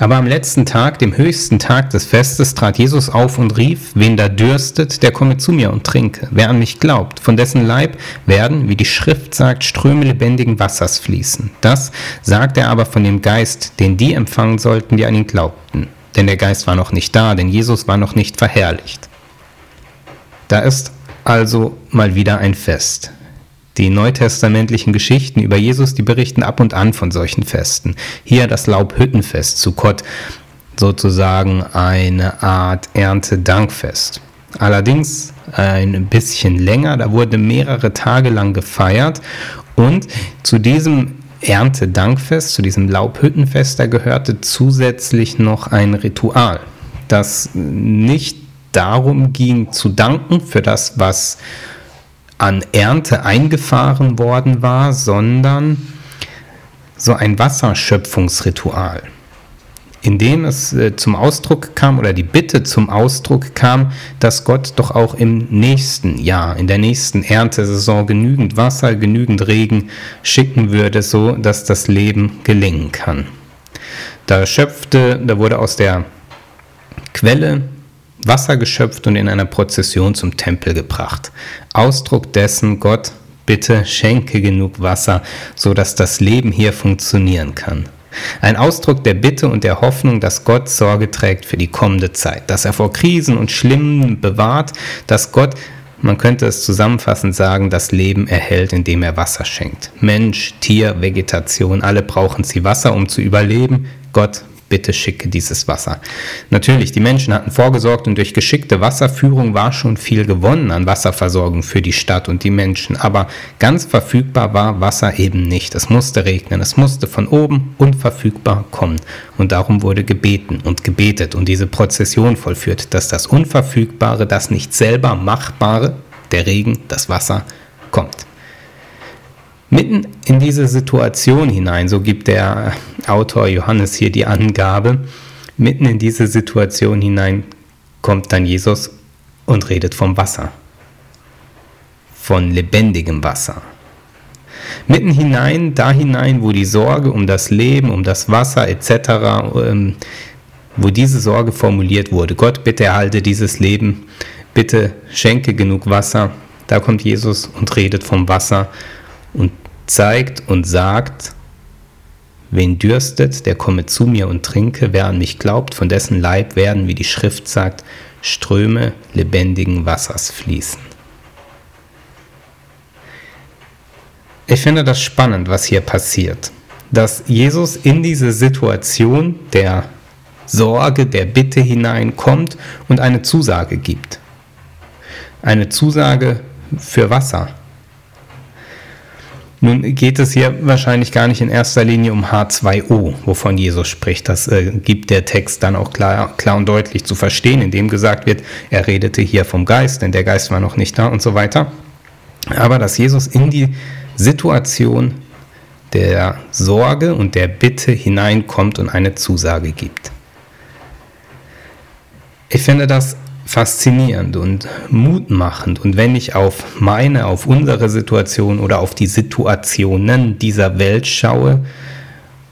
Aber am letzten Tag, dem höchsten Tag des Festes, trat Jesus auf und rief, wen da dürstet, der komme zu mir und trinke. Wer an mich glaubt, von dessen Leib werden, wie die Schrift sagt, Ströme lebendigen Wassers fließen. Das sagt er aber von dem Geist, den die empfangen sollten, die an ihn glaubten. Denn der Geist war noch nicht da, denn Jesus war noch nicht verherrlicht. Da ist also mal wieder ein Fest. Die neutestamentlichen Geschichten über Jesus, die berichten ab und an von solchen Festen. Hier das Laubhüttenfest zu Gott, sozusagen eine Art Erntedankfest. Allerdings ein bisschen länger, da wurde mehrere Tage lang gefeiert und zu diesem Erntedankfest, zu diesem Laubhüttenfest, da gehörte zusätzlich noch ein Ritual, das nicht darum ging zu danken für das, was an Ernte eingefahren worden war, sondern so ein Wasserschöpfungsritual, in dem es äh, zum Ausdruck kam oder die Bitte zum Ausdruck kam, dass Gott doch auch im nächsten Jahr, in der nächsten Erntesaison genügend Wasser, genügend Regen schicken würde, so dass das Leben gelingen kann. Da schöpfte, da wurde aus der Quelle Wasser geschöpft und in einer Prozession zum Tempel gebracht. Ausdruck dessen, Gott, bitte schenke genug Wasser, so dass das Leben hier funktionieren kann. Ein Ausdruck der Bitte und der Hoffnung, dass Gott Sorge trägt für die kommende Zeit, dass er vor Krisen und Schlimmen bewahrt, dass Gott, man könnte es zusammenfassend sagen, das Leben erhält, indem er Wasser schenkt. Mensch, Tier, Vegetation, alle brauchen sie Wasser, um zu überleben. Gott bitte schicke dieses Wasser. Natürlich, die Menschen hatten vorgesorgt und durch geschickte Wasserführung war schon viel gewonnen an Wasserversorgung für die Stadt und die Menschen, aber ganz verfügbar war Wasser eben nicht. Es musste regnen, es musste von oben unverfügbar kommen und darum wurde gebeten und gebetet und diese Prozession vollführt, dass das Unverfügbare, das nicht selber Machbare, der Regen, das Wasser, kommt. Mitten in diese Situation hinein, so gibt der Autor Johannes hier die Angabe, mitten in diese Situation hinein kommt dann Jesus und redet vom Wasser, von lebendigem Wasser. Mitten hinein, da hinein, wo die Sorge um das Leben, um das Wasser etc., ähm, wo diese Sorge formuliert wurde, Gott, bitte erhalte dieses Leben, bitte schenke genug Wasser, da kommt Jesus und redet vom Wasser und zeigt und sagt, wen dürstet, der komme zu mir und trinke, wer an mich glaubt, von dessen Leib werden, wie die Schrift sagt, Ströme lebendigen Wassers fließen. Ich finde das spannend, was hier passiert, dass Jesus in diese Situation der Sorge, der Bitte hineinkommt und eine Zusage gibt. Eine Zusage für Wasser nun geht es hier wahrscheinlich gar nicht in erster Linie um H2O, wovon Jesus spricht. Das äh, gibt der Text dann auch klar, klar und deutlich zu verstehen, indem gesagt wird, er redete hier vom Geist, denn der Geist war noch nicht da und so weiter. Aber dass Jesus in die Situation der Sorge und der Bitte hineinkommt und eine Zusage gibt. Ich finde das faszinierend und mutmachend. Und wenn ich auf meine, auf unsere Situation oder auf die Situationen dieser Welt schaue,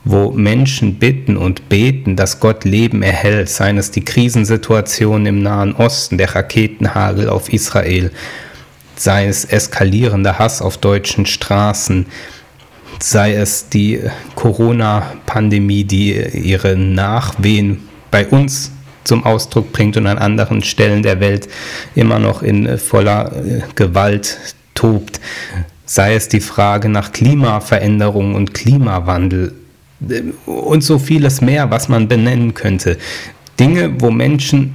wo Menschen bitten und beten, dass Gott Leben erhält, seien es die Krisensituation im Nahen Osten, der Raketenhagel auf Israel, sei es eskalierender Hass auf deutschen Straßen, sei es die Corona-Pandemie, die ihre Nachwehen bei uns zum Ausdruck bringt und an anderen Stellen der Welt immer noch in äh, voller äh, Gewalt tobt. Sei es die Frage nach Klimaveränderung und Klimawandel äh, und so vieles mehr, was man benennen könnte. Dinge, wo Menschen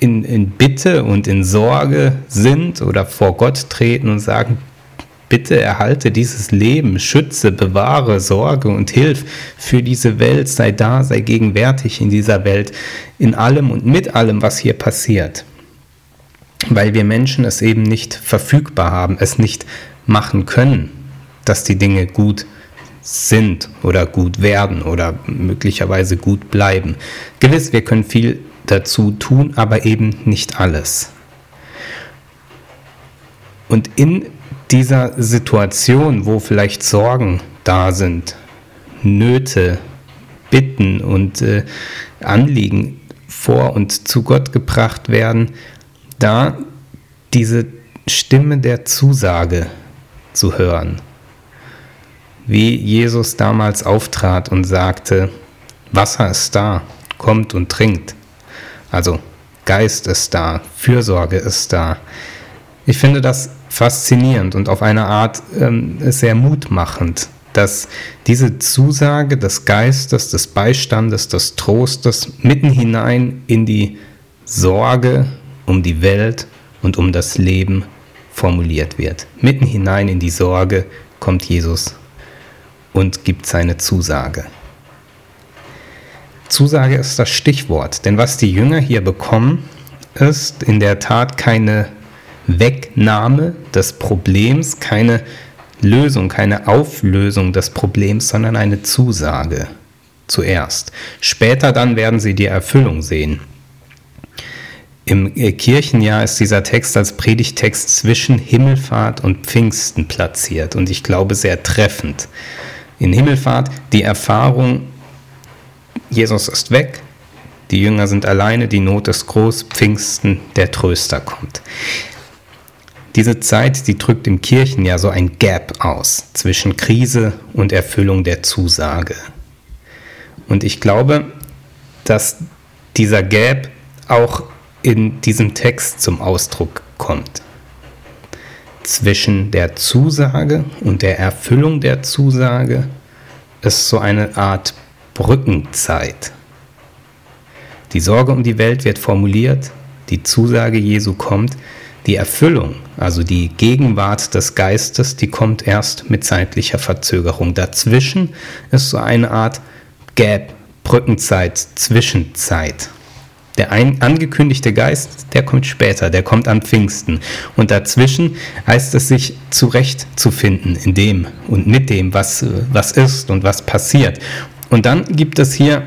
in, in Bitte und in Sorge sind oder vor Gott treten und sagen, Bitte erhalte dieses Leben, schütze, bewahre, sorge und hilf für diese Welt, sei da, sei gegenwärtig in dieser Welt, in allem und mit allem, was hier passiert. Weil wir Menschen es eben nicht verfügbar haben, es nicht machen können, dass die Dinge gut sind oder gut werden oder möglicherweise gut bleiben. Gewiss, wir können viel dazu tun, aber eben nicht alles. Und in dieser Situation, wo vielleicht Sorgen da sind, Nöte, Bitten und äh, Anliegen vor und zu Gott gebracht werden, da diese Stimme der Zusage zu hören. Wie Jesus damals auftrat und sagte, Wasser ist da, kommt und trinkt. Also Geist ist da, Fürsorge ist da. Ich finde das faszinierend und auf eine Art ähm, sehr mutmachend, dass diese Zusage des Geistes, des Beistandes, des Trostes mitten hinein in die Sorge um die Welt und um das Leben formuliert wird. Mitten hinein in die Sorge kommt Jesus und gibt seine Zusage. Zusage ist das Stichwort, denn was die Jünger hier bekommen, ist in der Tat keine Wegnahme des Problems, keine Lösung, keine Auflösung des Problems, sondern eine Zusage zuerst. Später dann werden sie die Erfüllung sehen. Im Kirchenjahr ist dieser Text als Predigtext zwischen Himmelfahrt und Pfingsten platziert und ich glaube sehr treffend. In Himmelfahrt die Erfahrung, Jesus ist weg, die Jünger sind alleine, die Not ist groß, Pfingsten, der Tröster kommt. Diese Zeit, die drückt im Kirchenjahr so ein Gap aus zwischen Krise und Erfüllung der Zusage. Und ich glaube, dass dieser Gap auch in diesem Text zum Ausdruck kommt. Zwischen der Zusage und der Erfüllung der Zusage ist so eine Art Brückenzeit. Die Sorge um die Welt wird formuliert, die Zusage Jesu kommt, die Erfüllung, also die Gegenwart des Geistes, die kommt erst mit zeitlicher Verzögerung. Dazwischen ist so eine Art Gap, Brückenzeit, Zwischenzeit. Der ein, angekündigte Geist, der kommt später, der kommt am Pfingsten. Und dazwischen heißt es sich zurechtzufinden in dem und mit dem, was, was ist und was passiert. Und dann gibt es hier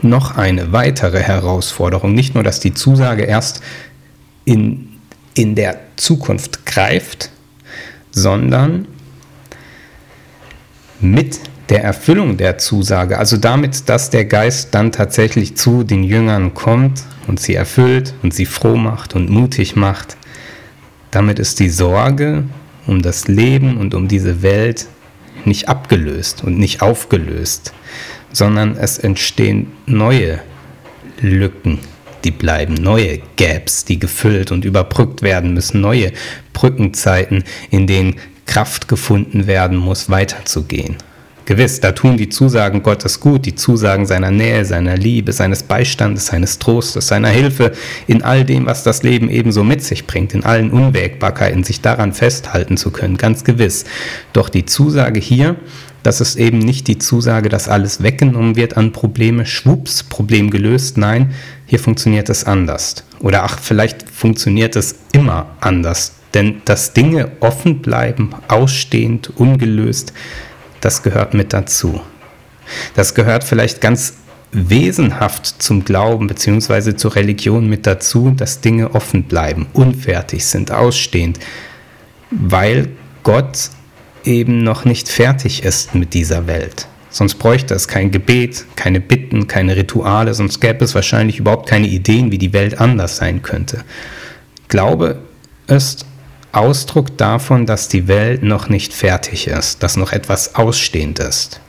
noch eine weitere Herausforderung. Nicht nur, dass die Zusage erst in, in der Zukunft greift, sondern mit der Erfüllung der Zusage, also damit, dass der Geist dann tatsächlich zu den Jüngern kommt und sie erfüllt und sie froh macht und mutig macht, damit ist die Sorge um das Leben und um diese Welt nicht abgelöst und nicht aufgelöst, sondern es entstehen neue Lücken, die bleiben, neue Gaps, die gefüllt und überbrückt werden müssen, neue Brückenzeiten, in denen Kraft gefunden werden muss, weiterzugehen. Gewiss, da tun die Zusagen Gottes gut, die Zusagen seiner Nähe, seiner Liebe, seines Beistandes, seines Trostes, seiner Hilfe in all dem, was das Leben ebenso mit sich bringt, in allen Unwägbarkeiten, sich daran festhalten zu können, ganz gewiss. Doch die Zusage hier, das ist eben nicht die Zusage, dass alles weggenommen wird an Probleme, schwupps, Problem gelöst. Nein, hier funktioniert es anders. Oder ach, vielleicht funktioniert es immer anders. Denn dass Dinge offen bleiben, ausstehend, ungelöst, das gehört mit dazu. Das gehört vielleicht ganz wesenhaft zum Glauben bzw. zur Religion mit dazu, dass Dinge offen bleiben, unfertig sind, ausstehend, weil Gott eben noch nicht fertig ist mit dieser Welt. Sonst bräuchte es kein Gebet, keine Bitten, keine Rituale, sonst gäbe es wahrscheinlich überhaupt keine Ideen, wie die Welt anders sein könnte. Glaube ist Ausdruck davon, dass die Welt noch nicht fertig ist, dass noch etwas ausstehend ist.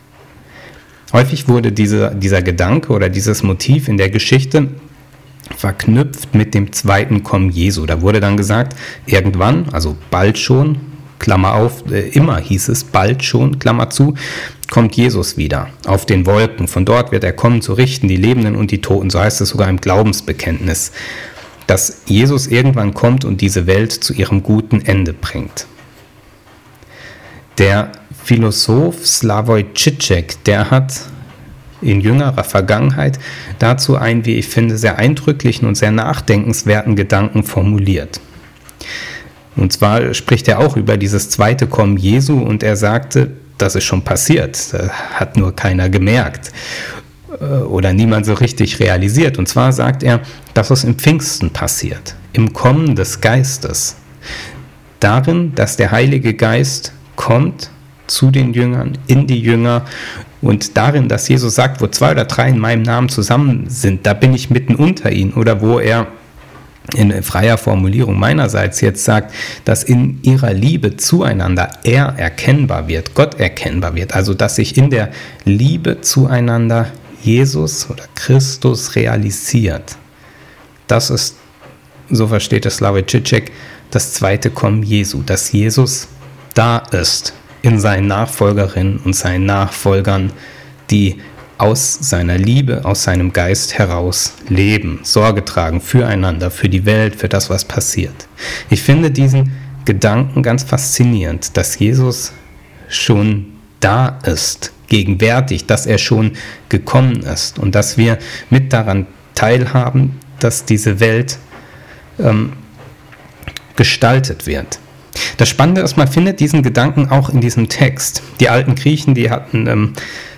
Häufig wurde diese, dieser Gedanke oder dieses Motiv in der Geschichte verknüpft mit dem zweiten Kommen Jesu. Da wurde dann gesagt, irgendwann, also bald schon, Klammer auf, äh, immer hieß es, bald schon, Klammer zu, kommt Jesus wieder auf den Wolken. Von dort wird er kommen zu richten, die Lebenden und die Toten. So heißt es sogar im Glaubensbekenntnis dass Jesus irgendwann kommt und diese Welt zu ihrem guten Ende bringt. Der Philosoph Slavoj Žižek, der hat in jüngerer Vergangenheit dazu einen, wie ich finde, sehr eindrücklichen und sehr nachdenkenswerten Gedanken formuliert. Und zwar spricht er auch über dieses zweite Kommen Jesu und er sagte, das ist schon passiert, hat nur keiner gemerkt. Äh, oder niemand so richtig realisiert. Und zwar sagt er, dass es im Pfingsten passiert, im Kommen des Geistes. Darin, dass der Heilige Geist kommt zu den Jüngern, in die Jünger und darin, dass Jesus sagt, wo zwei oder drei in meinem Namen zusammen sind, da bin ich mitten unter ihnen oder wo er in freier Formulierung meinerseits jetzt sagt, dass in ihrer Liebe zueinander er erkennbar wird, Gott erkennbar wird, also dass sich in der Liebe zueinander Jesus oder Christus realisiert. Das ist, so versteht es Slavoj Žižek, das zweite Kommen Jesu, dass Jesus da ist in seinen Nachfolgerinnen und seinen Nachfolgern, die aus seiner Liebe, aus seinem Geist heraus leben, Sorge tragen füreinander, für die Welt, für das, was passiert. Ich finde diesen Gedanken ganz faszinierend, dass Jesus schon da ist, gegenwärtig, dass er schon gekommen ist und dass wir mit daran teilhaben, dass diese Welt ähm, gestaltet wird. Das Spannende ist, man findet diesen Gedanken auch in diesem Text. Die alten Griechen, die hatten ähm,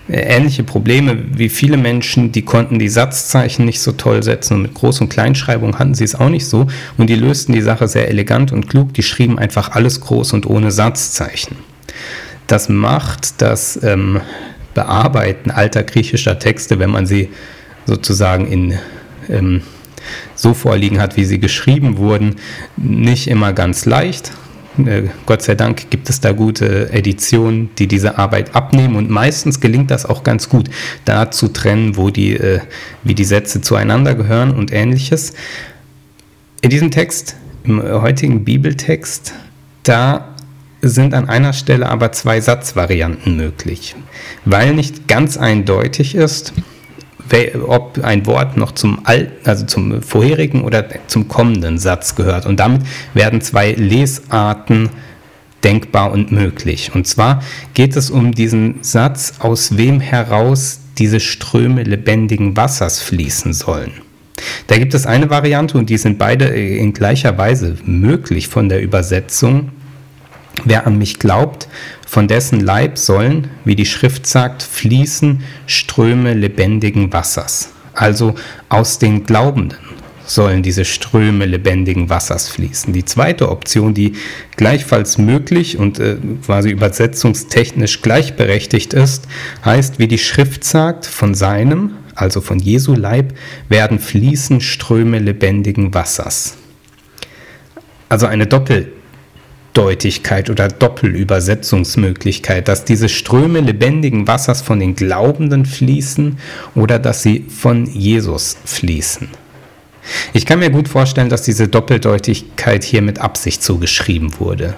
ähnliche Probleme wie viele Menschen, die konnten die Satzzeichen nicht so toll setzen und mit Groß- und Kleinschreibung hatten sie es auch nicht so und die lösten die Sache sehr elegant und klug, die schrieben einfach alles groß und ohne Satzzeichen. Das macht das ähm, Bearbeiten alter griechischer Texte, wenn man sie sozusagen in ähm, so vorliegen hat, wie sie geschrieben wurden, nicht immer ganz leicht. Äh, Gott sei Dank gibt es da gute Editionen, die diese Arbeit abnehmen und meistens gelingt das auch ganz gut, da zu trennen, wo die, äh, wie die Sätze zueinander gehören und ähnliches. In diesem Text, im heutigen Bibeltext, da sind an einer Stelle aber zwei Satzvarianten möglich, weil nicht ganz eindeutig ist, ob ein Wort noch zum alten, also zum vorherigen oder zum kommenden Satz gehört. Und damit werden zwei Lesarten denkbar und möglich. Und zwar geht es um diesen Satz, aus wem heraus diese Ströme lebendigen Wassers fließen sollen. Da gibt es eine Variante und die sind beide in gleicher Weise möglich von der Übersetzung. Wer an mich glaubt, von dessen Leib sollen, wie die Schrift sagt, fließen Ströme lebendigen Wassers. Also aus den Glaubenden sollen diese Ströme lebendigen Wassers fließen. Die zweite Option, die gleichfalls möglich und äh, quasi übersetzungstechnisch gleichberechtigt ist, heißt, wie die Schrift sagt, von seinem, also von Jesu Leib, werden fließen Ströme lebendigen Wassers. Also eine Doppel Doppeldeutigkeit oder Doppelübersetzungsmöglichkeit, dass diese Ströme lebendigen Wassers von den Glaubenden fließen oder dass sie von Jesus fließen. Ich kann mir gut vorstellen, dass diese Doppeldeutigkeit hier mit Absicht zugeschrieben wurde.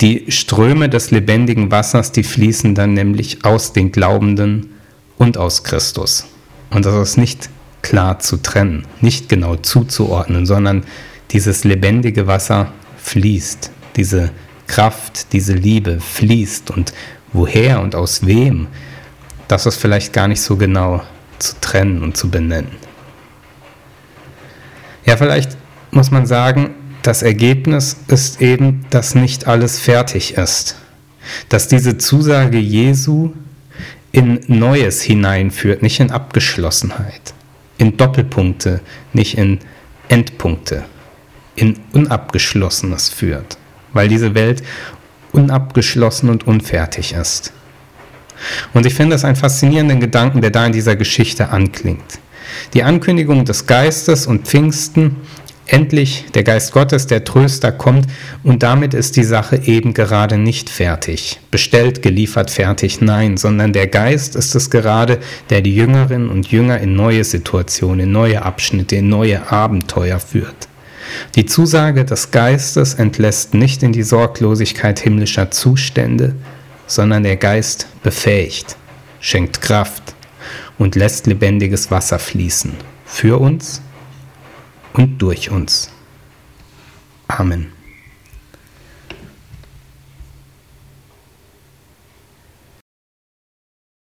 Die Ströme des lebendigen Wassers, die fließen dann nämlich aus den Glaubenden und aus Christus. Und das ist nicht klar zu trennen, nicht genau zuzuordnen, sondern dieses lebendige Wasser fließt, diese Kraft, diese Liebe fließt und woher und aus wem, das ist vielleicht gar nicht so genau zu trennen und zu benennen. Ja, vielleicht muss man sagen, das Ergebnis ist eben, dass nicht alles fertig ist. Dass diese Zusage Jesu in Neues hineinführt, nicht in Abgeschlossenheit, in Doppelpunkte, nicht in Endpunkte in Unabgeschlossenes führt, weil diese Welt unabgeschlossen und unfertig ist. Und ich finde das einen faszinierenden Gedanken, der da in dieser Geschichte anklingt. Die Ankündigung des Geistes und Pfingsten, endlich der Geist Gottes, der Tröster kommt und damit ist die Sache eben gerade nicht fertig, bestellt, geliefert, fertig, nein, sondern der Geist ist es gerade, der die Jüngerinnen und Jünger in neue Situationen, in neue Abschnitte, in neue Abenteuer führt. Die Zusage des Geistes entlässt nicht in die Sorglosigkeit himmlischer Zustände, sondern der Geist befähigt, schenkt Kraft und lässt lebendiges Wasser fließen, für uns und durch uns. Amen.